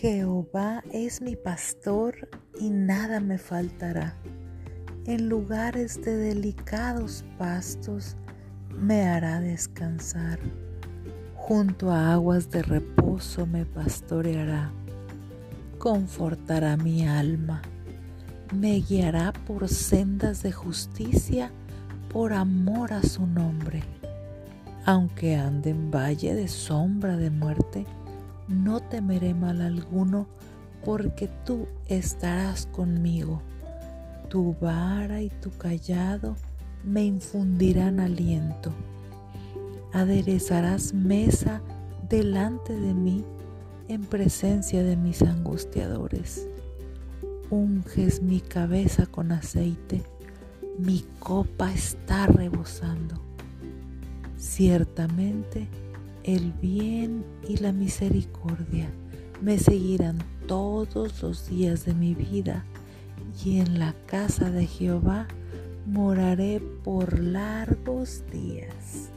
Jehová es mi pastor y nada me faltará. En lugares de delicados pastos me hará descansar. Junto a aguas de reposo me pastoreará. Confortará mi alma. Me guiará por sendas de justicia por amor a su nombre. Aunque ande en valle de sombra de muerte, no temeré mal alguno, porque tú estarás conmigo. Tu vara y tu callado me infundirán aliento. Aderezarás mesa delante de mí en presencia de mis angustiadores. Unges mi cabeza con aceite, mi copa está rebosando. Ciertamente, el bien y la misericordia me seguirán todos los días de mi vida y en la casa de Jehová moraré por largos días.